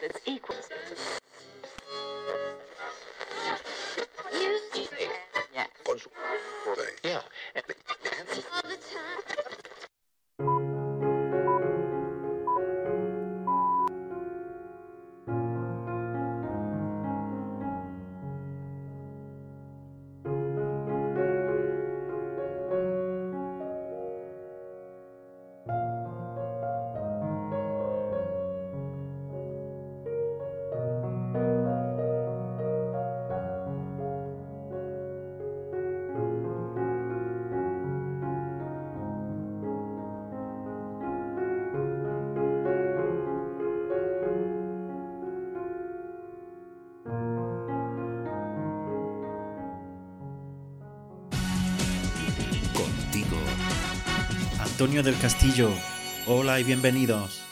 That's equal. Antonio del Castillo. Hola y bienvenidos.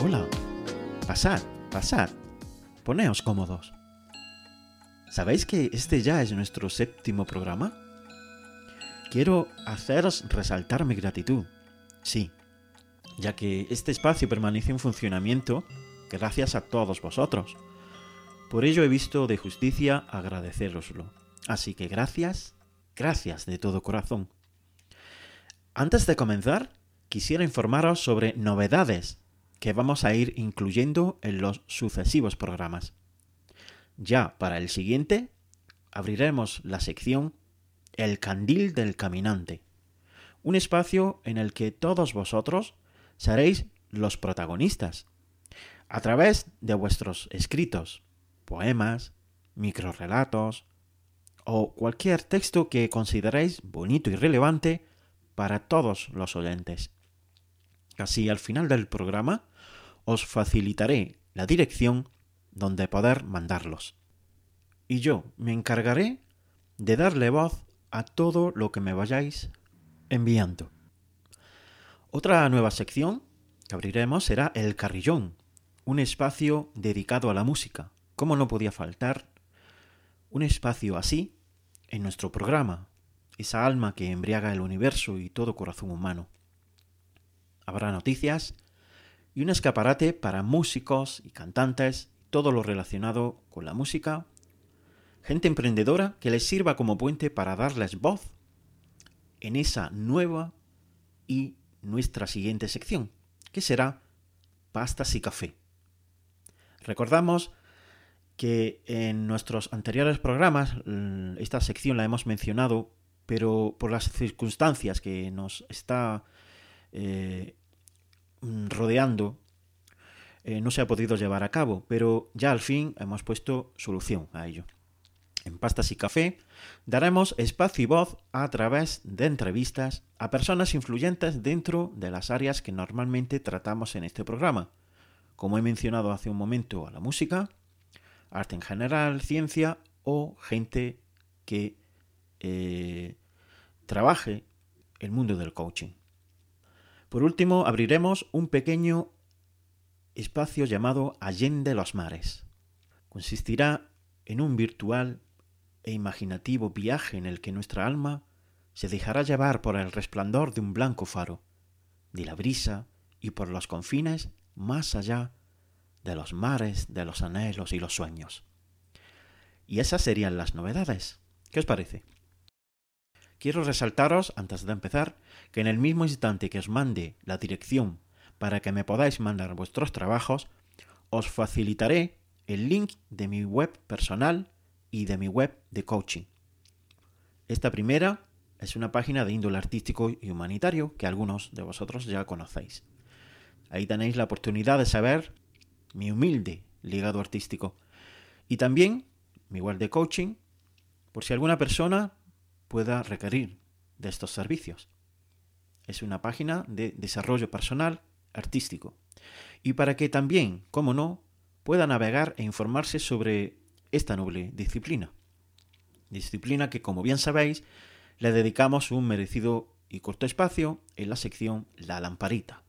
Hola. Pasad, pasad. Poneos cómodos. ¿Sabéis que este ya es nuestro séptimo programa? Quiero haceros resaltar mi gratitud. Sí, ya que este espacio permanece en funcionamiento gracias a todos vosotros. Por ello he visto de justicia agradeceroslo. Así que gracias, gracias de todo corazón. Antes de comenzar, quisiera informaros sobre novedades que vamos a ir incluyendo en los sucesivos programas. Ya para el siguiente, abriremos la sección El Candil del Caminante, un espacio en el que todos vosotros seréis los protagonistas, a través de vuestros escritos, poemas, microrelatos o cualquier texto que consideréis bonito y relevante para todos los oyentes. Así, al final del programa, os facilitaré la dirección donde poder mandarlos. Y yo me encargaré de darle voz a todo lo que me vayáis enviando. Otra nueva sección que abriremos será El Carrillón, un espacio dedicado a la música. ¿Cómo no podía faltar un espacio así en nuestro programa? Esa alma que embriaga el universo y todo corazón humano habrá noticias y un escaparate para músicos y cantantes, todo lo relacionado con la música, gente emprendedora que les sirva como puente para darles voz en esa nueva y nuestra siguiente sección, que será pastas y café. Recordamos que en nuestros anteriores programas esta sección la hemos mencionado, pero por las circunstancias que nos está eh, rodeando eh, no se ha podido llevar a cabo, pero ya al fin hemos puesto solución a ello. En Pastas y Café daremos espacio y voz a través de entrevistas a personas influyentes dentro de las áreas que normalmente tratamos en este programa, como he mencionado hace un momento a la música, arte en general, ciencia o gente que eh, trabaje el mundo del coaching. Por último, abriremos un pequeño espacio llamado Allende los Mares. Consistirá en un virtual e imaginativo viaje en el que nuestra alma se dejará llevar por el resplandor de un blanco faro, de la brisa y por los confines más allá de los mares, de los anhelos y los sueños. Y esas serían las novedades. ¿Qué os parece? Quiero resaltaros, antes de empezar, que en el mismo instante que os mande la dirección para que me podáis mandar vuestros trabajos, os facilitaré el link de mi web personal y de mi web de coaching. Esta primera es una página de índole artístico y humanitario que algunos de vosotros ya conocéis. Ahí tenéis la oportunidad de saber mi humilde legado artístico y también mi web de coaching por si alguna persona pueda requerir de estos servicios. Es una página de desarrollo personal artístico. Y para que también, como no, pueda navegar e informarse sobre esta noble disciplina. disciplina que, como bien sabéis, le dedicamos un merecido y corto espacio en la sección La Lamparita.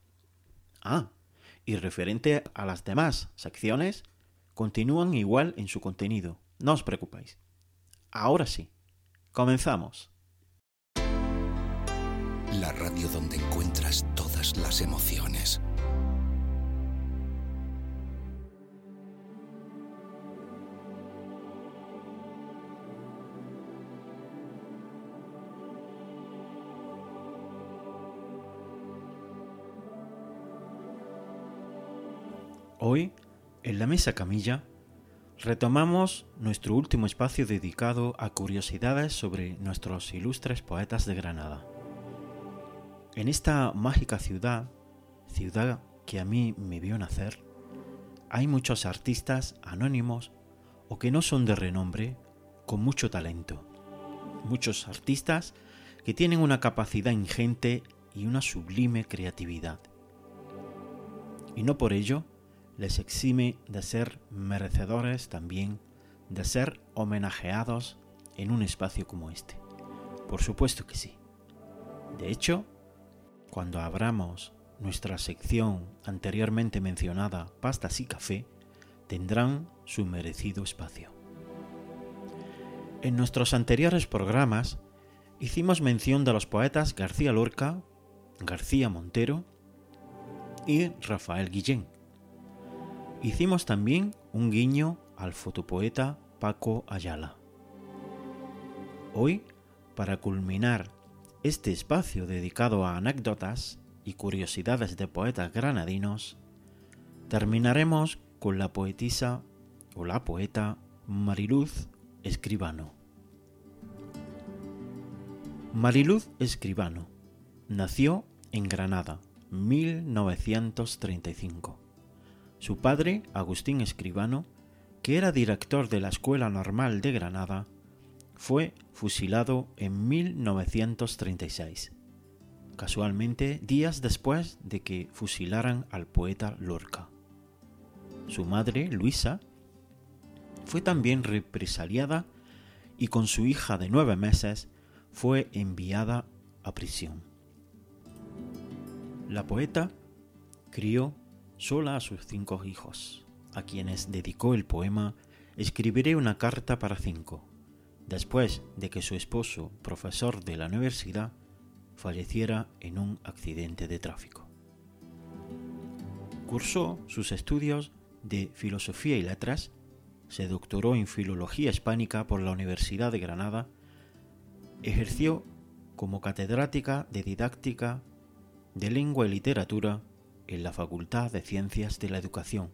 Ah, y referente a las demás secciones, continúan igual en su contenido, no os preocupéis. Ahora sí, comenzamos. La radio donde encuentras todas las emociones. Hoy, en la mesa camilla, retomamos nuestro último espacio dedicado a curiosidades sobre nuestros ilustres poetas de Granada. En esta mágica ciudad, ciudad que a mí me vio nacer, hay muchos artistas anónimos o que no son de renombre, con mucho talento. Muchos artistas que tienen una capacidad ingente y una sublime creatividad. Y no por ello les exime de ser merecedores también de ser homenajeados en un espacio como este. Por supuesto que sí. De hecho, cuando abramos nuestra sección anteriormente mencionada Pastas y Café, tendrán su merecido espacio. En nuestros anteriores programas hicimos mención de los poetas García Lorca, García Montero y Rafael Guillén, Hicimos también un guiño al fotopoeta Paco Ayala. Hoy, para culminar este espacio dedicado a anécdotas y curiosidades de poetas granadinos, terminaremos con la poetisa o la poeta Mariluz Escribano. Mariluz Escribano nació en Granada, 1935 su padre, Agustín Escribano, que era director de la Escuela Normal de Granada, fue fusilado en 1936, casualmente días después de que fusilaran al poeta Lorca. Su madre, Luisa, fue también represaliada y con su hija de nueve meses fue enviada a prisión. La poeta crió sola a sus cinco hijos, a quienes dedicó el poema Escribiré una carta para cinco, después de que su esposo, profesor de la universidad, falleciera en un accidente de tráfico. Cursó sus estudios de Filosofía y Letras, se doctoró en Filología Hispánica por la Universidad de Granada, ejerció como catedrática de Didáctica de Lengua y Literatura en la Facultad de Ciencias de la Educación.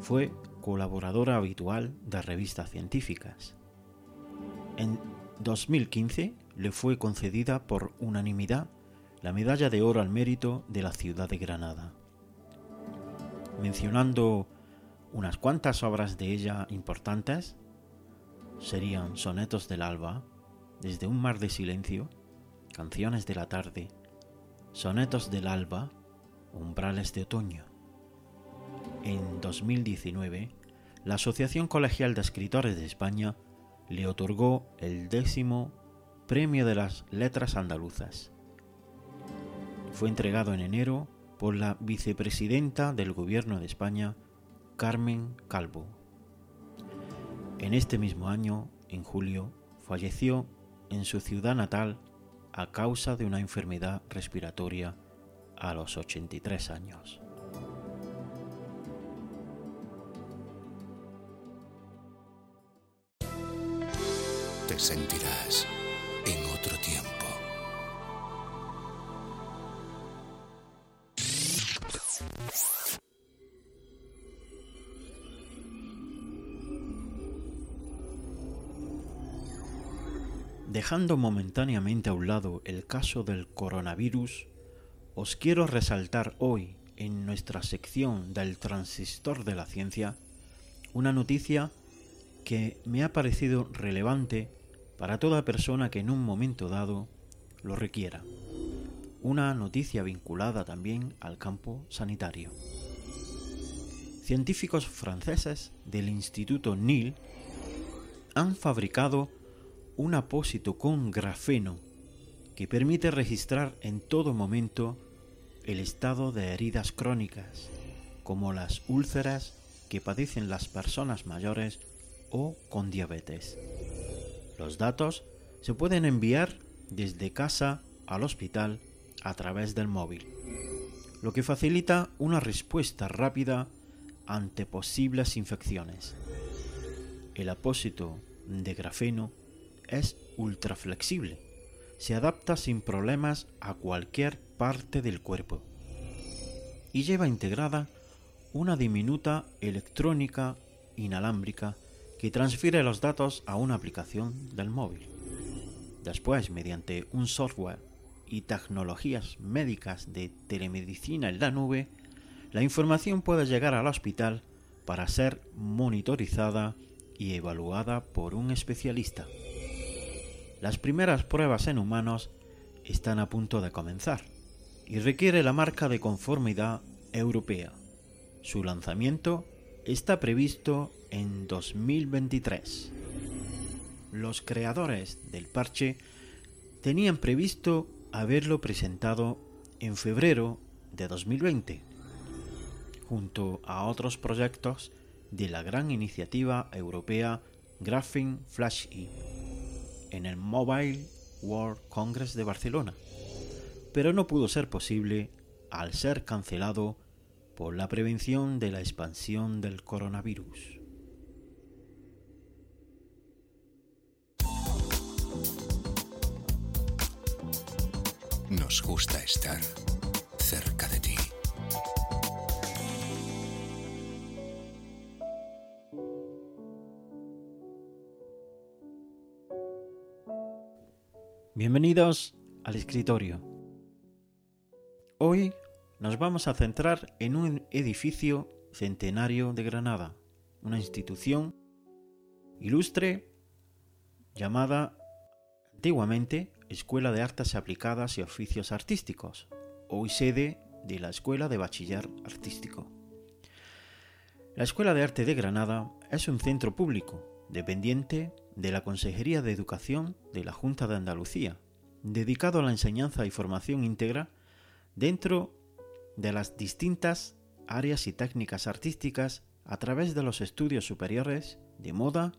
Fue colaboradora habitual de revistas científicas. En 2015 le fue concedida por unanimidad la Medalla de Oro al Mérito de la ciudad de Granada. Mencionando unas cuantas obras de ella importantes, serían Sonetos del Alba, Desde un mar de silencio, Canciones de la tarde, Sonetos del Alba, Umbrales de Otoño. En 2019, la Asociación Colegial de Escritores de España le otorgó el décimo Premio de las Letras Andaluzas. Fue entregado en enero por la vicepresidenta del Gobierno de España, Carmen Calvo. En este mismo año, en julio, falleció en su ciudad natal a causa de una enfermedad respiratoria a los 83 años. Te sentirás en otro tiempo. Dejando momentáneamente a un lado el caso del coronavirus, os quiero resaltar hoy en nuestra sección del transistor de la ciencia una noticia que me ha parecido relevante para toda persona que en un momento dado lo requiera. Una noticia vinculada también al campo sanitario. Científicos franceses del Instituto NIL han fabricado un apósito con grafeno que permite registrar en todo momento el estado de heridas crónicas, como las úlceras que padecen las personas mayores o con diabetes. Los datos se pueden enviar desde casa al hospital a través del móvil, lo que facilita una respuesta rápida ante posibles infecciones. El apósito de grafeno es ultra flexible. Se adapta sin problemas a cualquier parte del cuerpo. Y lleva integrada una diminuta electrónica inalámbrica que transfiere los datos a una aplicación del móvil. Después, mediante un software y tecnologías médicas de telemedicina en la nube, la información puede llegar al hospital para ser monitorizada y evaluada por un especialista. Las primeras pruebas en humanos están a punto de comenzar y requiere la marca de conformidad europea. Su lanzamiento está previsto en 2023. Los creadores del parche tenían previsto haberlo presentado en febrero de 2020, junto a otros proyectos de la gran iniciativa europea Graphene Flash E en el Mobile World Congress de Barcelona, pero no pudo ser posible al ser cancelado por la prevención de la expansión del coronavirus. Nos gusta estar cerca de ti. Bienvenidos al escritorio. Hoy nos vamos a centrar en un edificio centenario de Granada, una institución ilustre llamada antiguamente Escuela de Artes Aplicadas y Oficios Artísticos, hoy sede de la Escuela de Bachiller Artístico. La Escuela de Arte de Granada es un centro público dependiente de la Consejería de Educación de la Junta de Andalucía, dedicado a la enseñanza y formación íntegra dentro de las distintas áreas y técnicas artísticas a través de los estudios superiores de moda,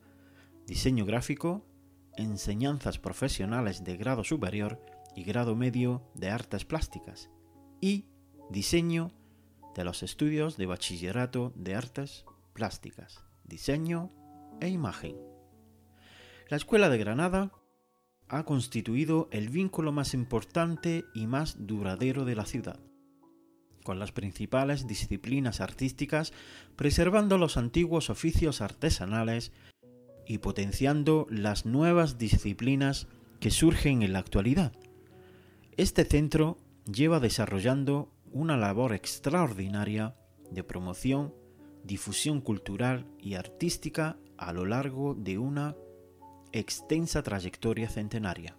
diseño gráfico, enseñanzas profesionales de grado superior y grado medio de artes plásticas y diseño de los estudios de bachillerato de artes plásticas, diseño e imagen. La Escuela de Granada ha constituido el vínculo más importante y más duradero de la ciudad, con las principales disciplinas artísticas preservando los antiguos oficios artesanales y potenciando las nuevas disciplinas que surgen en la actualidad. Este centro lleva desarrollando una labor extraordinaria de promoción, difusión cultural y artística a lo largo de una extensa trayectoria centenaria.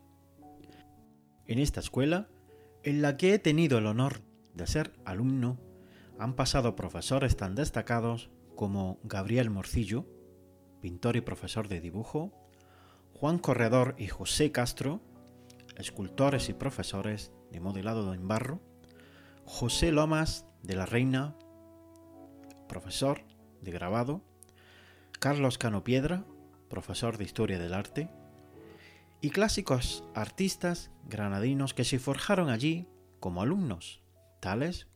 En esta escuela, en la que he tenido el honor de ser alumno, han pasado profesores tan destacados como Gabriel Morcillo, pintor y profesor de dibujo, Juan Corredor y José Castro, escultores y profesores de modelado en barro, José Lomas de la Reina, profesor de grabado, Carlos Cano Piedra, profesor de Historia del Arte, y clásicos artistas granadinos que se forjaron allí como alumnos, tales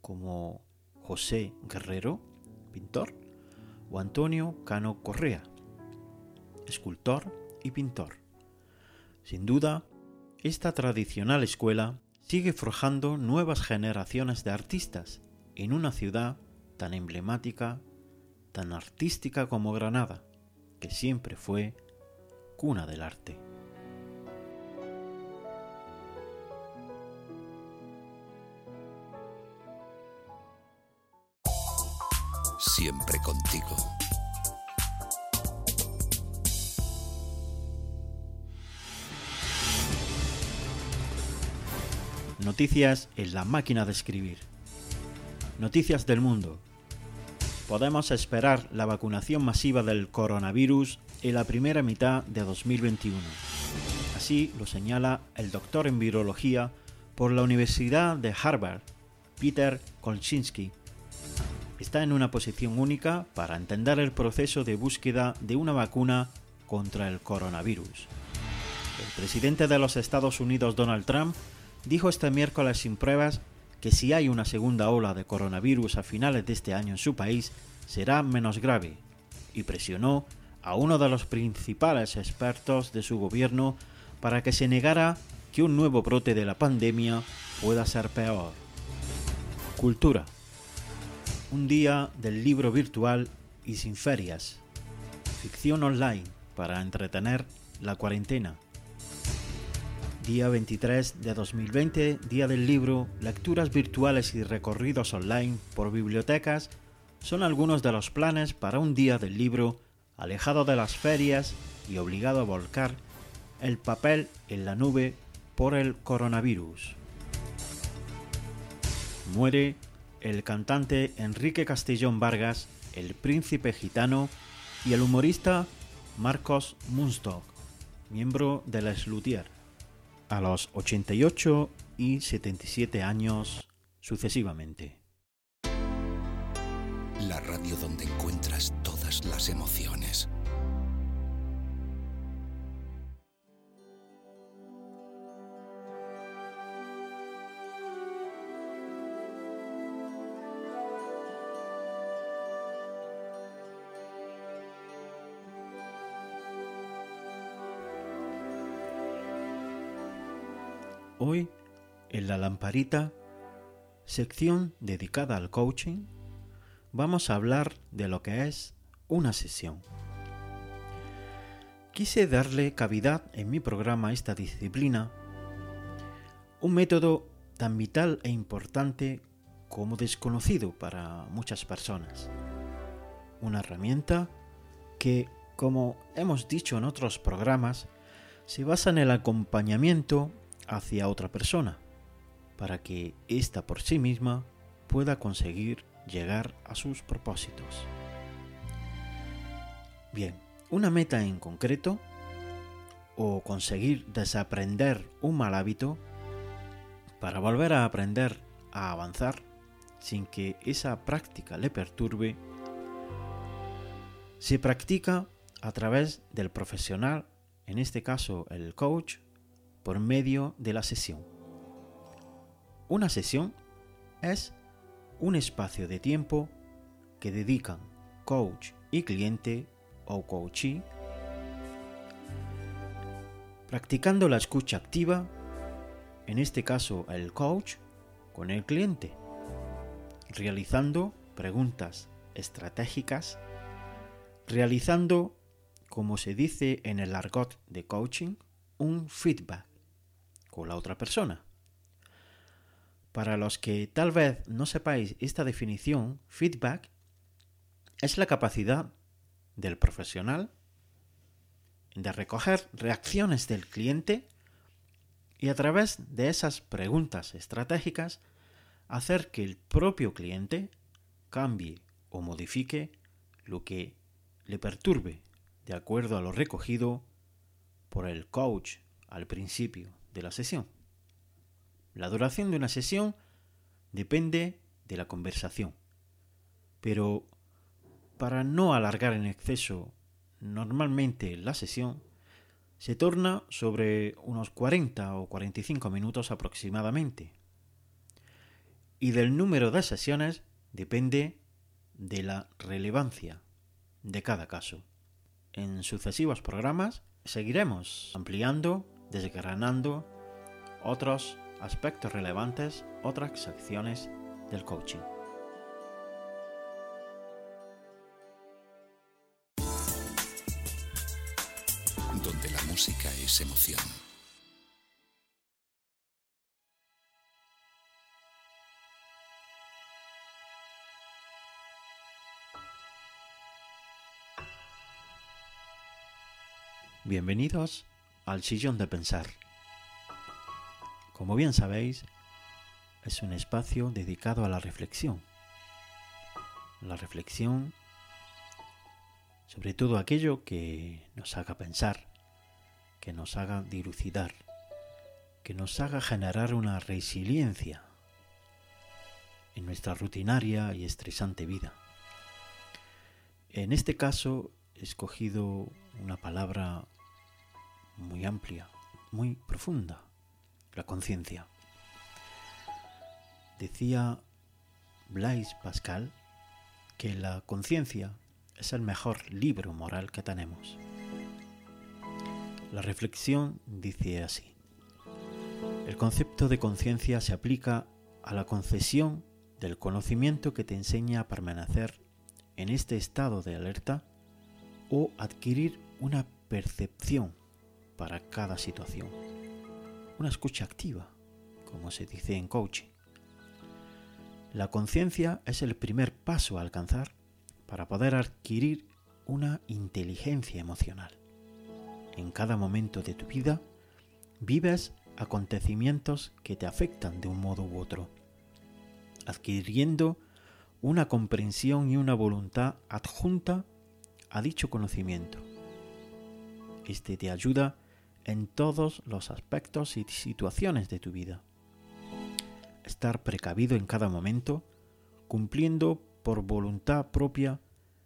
como José Guerrero, pintor, o Antonio Cano Correa, escultor y pintor. Sin duda, esta tradicional escuela sigue forjando nuevas generaciones de artistas en una ciudad tan emblemática, tan artística como Granada que siempre fue cuna del arte. Siempre contigo. Noticias en la máquina de escribir. Noticias del mundo. Podemos esperar la vacunación masiva del coronavirus en la primera mitad de 2021. Así lo señala el doctor en virología por la Universidad de Harvard, Peter Kolczynski. Está en una posición única para entender el proceso de búsqueda de una vacuna contra el coronavirus. El presidente de los Estados Unidos, Donald Trump, dijo este miércoles sin pruebas que si hay una segunda ola de coronavirus a finales de este año en su país, será menos grave, y presionó a uno de los principales expertos de su gobierno para que se negara que un nuevo brote de la pandemia pueda ser peor. Cultura. Un día del libro virtual y sin ferias. Ficción online para entretener la cuarentena Día 23 de 2020, Día del Libro, lecturas virtuales y recorridos online por bibliotecas son algunos de los planes para un Día del Libro alejado de las ferias y obligado a volcar el papel en la nube por el coronavirus. Muere el cantante Enrique Castellón Vargas, el príncipe gitano y el humorista Marcos Munstock, miembro de la Slutier a los 88 y 77 años sucesivamente. La radio donde encuentras todas las emociones. Hoy, en la lamparita, sección dedicada al coaching, vamos a hablar de lo que es una sesión. Quise darle cavidad en mi programa a esta disciplina, un método tan vital e importante como desconocido para muchas personas. Una herramienta que, como hemos dicho en otros programas, se basa en el acompañamiento hacia otra persona, para que ésta por sí misma pueda conseguir llegar a sus propósitos. Bien, una meta en concreto o conseguir desaprender un mal hábito para volver a aprender a avanzar sin que esa práctica le perturbe, se practica a través del profesional, en este caso el coach por medio de la sesión. Una sesión es un espacio de tiempo que dedican coach y cliente o coachee practicando la escucha activa, en este caso el coach, con el cliente, realizando preguntas estratégicas, realizando, como se dice en el argot de coaching, un feedback la otra persona. Para los que tal vez no sepáis esta definición, feedback es la capacidad del profesional de recoger reacciones del cliente y a través de esas preguntas estratégicas hacer que el propio cliente cambie o modifique lo que le perturbe de acuerdo a lo recogido por el coach al principio de la sesión. La duración de una sesión depende de la conversación, pero para no alargar en exceso normalmente la sesión, se torna sobre unos 40 o 45 minutos aproximadamente. Y del número de sesiones depende de la relevancia de cada caso. En sucesivos programas seguiremos ampliando desgranando otros aspectos relevantes, otras secciones del coaching. Donde la música es emoción. Bienvenidos al sillón de pensar. Como bien sabéis, es un espacio dedicado a la reflexión. la reflexión sobre todo aquello que nos haga pensar, que nos haga dilucidar, que nos haga generar una resiliencia en nuestra rutinaria y estresante vida. En este caso he escogido una palabra muy amplia, muy profunda, la conciencia. Decía Blaise Pascal que la conciencia es el mejor libro moral que tenemos. La reflexión dice así. El concepto de conciencia se aplica a la concesión del conocimiento que te enseña a permanecer en este estado de alerta o adquirir una percepción para cada situación. Una escucha activa, como se dice en coaching. La conciencia es el primer paso a alcanzar para poder adquirir una inteligencia emocional. En cada momento de tu vida vives acontecimientos que te afectan de un modo u otro, adquiriendo una comprensión y una voluntad adjunta a dicho conocimiento. Este te ayuda en todos los aspectos y situaciones de tu vida. Estar precavido en cada momento, cumpliendo por voluntad propia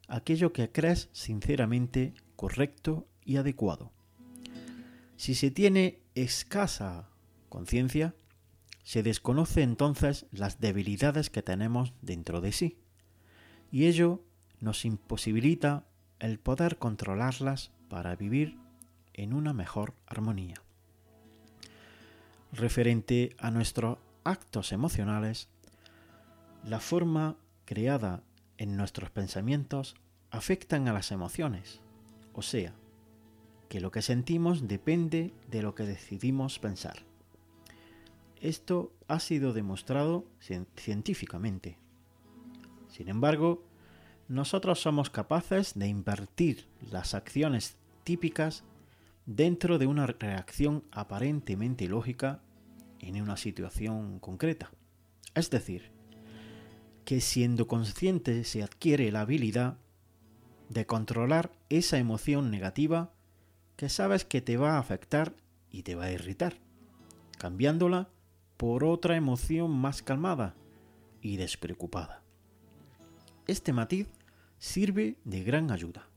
aquello que crees sinceramente correcto y adecuado. Si se tiene escasa conciencia, se desconoce entonces las debilidades que tenemos dentro de sí, y ello nos imposibilita el poder controlarlas para vivir en una mejor armonía. Referente a nuestros actos emocionales, la forma creada en nuestros pensamientos afectan a las emociones, o sea, que lo que sentimos depende de lo que decidimos pensar. Esto ha sido demostrado científicamente. Sin embargo, nosotros somos capaces de invertir las acciones típicas dentro de una reacción aparentemente lógica en una situación concreta. Es decir, que siendo consciente se adquiere la habilidad de controlar esa emoción negativa que sabes que te va a afectar y te va a irritar, cambiándola por otra emoción más calmada y despreocupada. Este matiz sirve de gran ayuda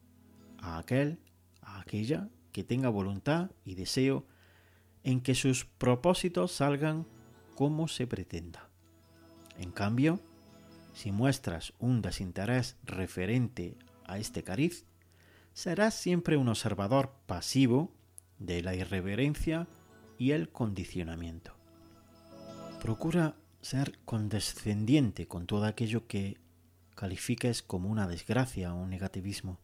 a aquel, a aquella que tenga voluntad y deseo en que sus propósitos salgan como se pretenda. En cambio, si muestras un desinterés referente a este cariz, serás siempre un observador pasivo de la irreverencia y el condicionamiento. Procura ser condescendiente con todo aquello que califiques como una desgracia o un negativismo.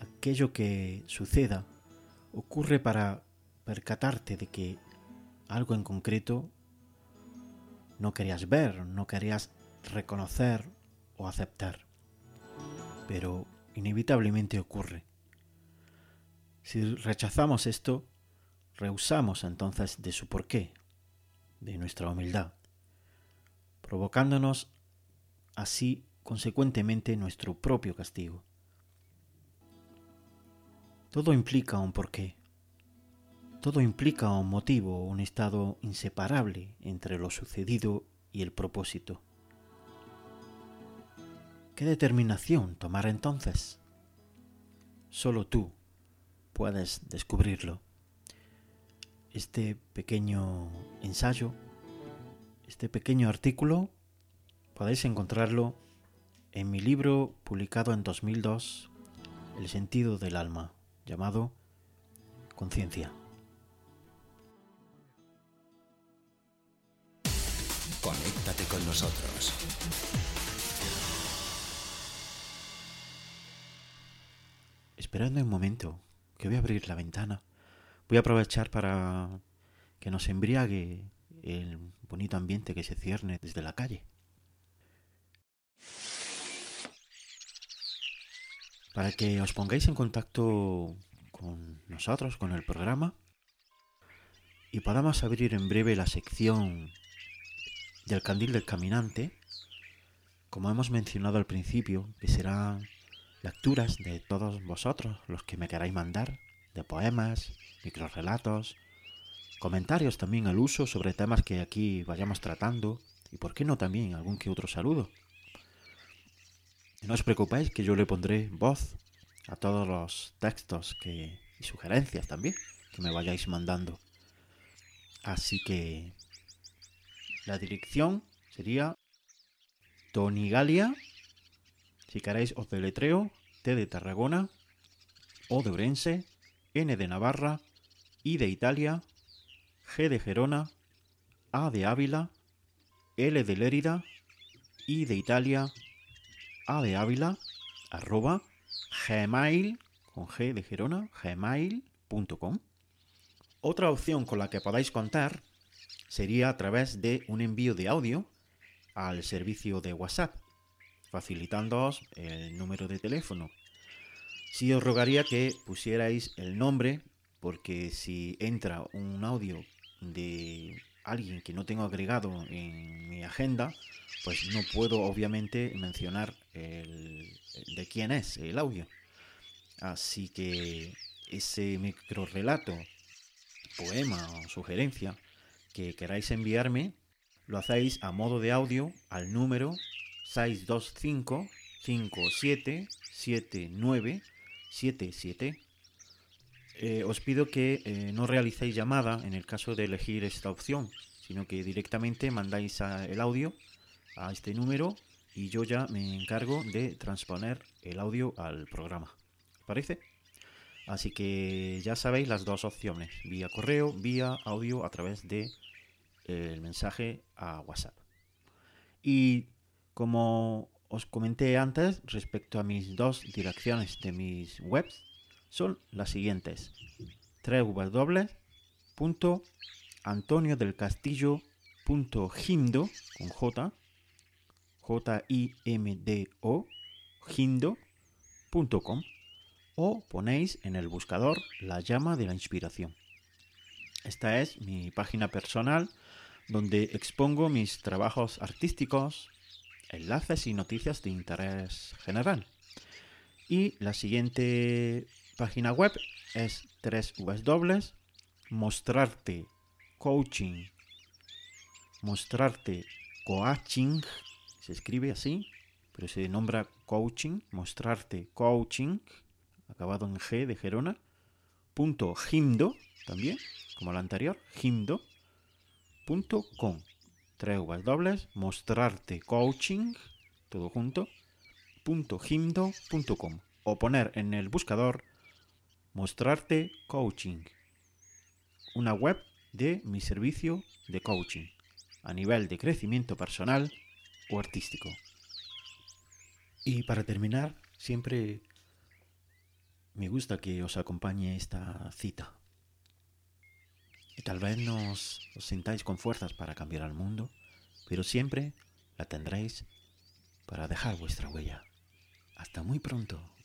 Aquello que suceda ocurre para percatarte de que algo en concreto no querías ver, no querías reconocer o aceptar. Pero inevitablemente ocurre. Si rechazamos esto, rehusamos entonces de su porqué, de nuestra humildad, provocándonos así consecuentemente nuestro propio castigo. Todo implica un porqué. Todo implica un motivo, un estado inseparable entre lo sucedido y el propósito. ¿Qué determinación tomar entonces? Solo tú puedes descubrirlo. Este pequeño ensayo, este pequeño artículo, podéis encontrarlo en mi libro publicado en 2002, El sentido del alma, llamado Conciencia. Conéctate con nosotros. Esperando un momento, que voy a abrir la ventana. Voy a aprovechar para que nos embriague el bonito ambiente que se cierne desde la calle. Para que os pongáis en contacto con nosotros, con el programa, y podamos abrir en breve la sección del candil del caminante, como hemos mencionado al principio, que serán lecturas de todos vosotros, los que me queráis mandar, de poemas, microrelatos, comentarios también al uso sobre temas que aquí vayamos tratando y por qué no también algún que otro saludo. No os preocupéis que yo le pondré voz a todos los textos que, y sugerencias también que me vayáis mandando. Así que la dirección sería Tonigalia. Si queréis os deletreo T de Tarragona, O de Orense, N de Navarra, I de Italia, G de Gerona, A de Ávila, L de Lérida, I de Italia, A de Ávila, arroba, gmail, con G de Gerona, gmail.com. Otra opción con la que podáis contar sería a través de un envío de audio al servicio de WhatsApp, facilitándoos el número de teléfono. Sí os rogaría que pusierais el nombre, porque si entra un audio de alguien que no tengo agregado en mi agenda, pues no puedo obviamente mencionar el, de quién es el audio. Así que ese micro relato, poema o sugerencia que queráis enviarme, lo hacéis a modo de audio al número 625 57 79 77 eh, os pido que eh, no realicéis llamada en el caso de elegir esta opción, sino que directamente mandáis el audio a este número y yo ya me encargo de transponer el audio al programa. ¿Parece? Así que ya sabéis las dos opciones, vía correo, vía audio a través de eh, el mensaje a WhatsApp. Y como os comenté antes respecto a mis dos direcciones de mis webs, son las siguientes. J-I-M-D-O, hindo.com o ponéis en el buscador la llama de la inspiración. Esta es mi página personal donde expongo mis trabajos artísticos, enlaces y noticias de interés general. Y la siguiente página web es dobles mostrarte coaching mostrarte coaching se escribe así pero se nombra coaching mostrarte coaching acabado en G de Gerona punto gimdo también como la anterior gimdo punto com tres dobles mostrarte coaching todo junto punto gimdo punto com o poner en el buscador Mostrarte Coaching, una web de mi servicio de coaching a nivel de crecimiento personal o artístico. Y para terminar, siempre me gusta que os acompañe esta cita. Y tal vez no os, sintáis con fuerzas para cambiar al mundo, pero siempre la tendréis para dejar vuestra huella. Hasta muy pronto.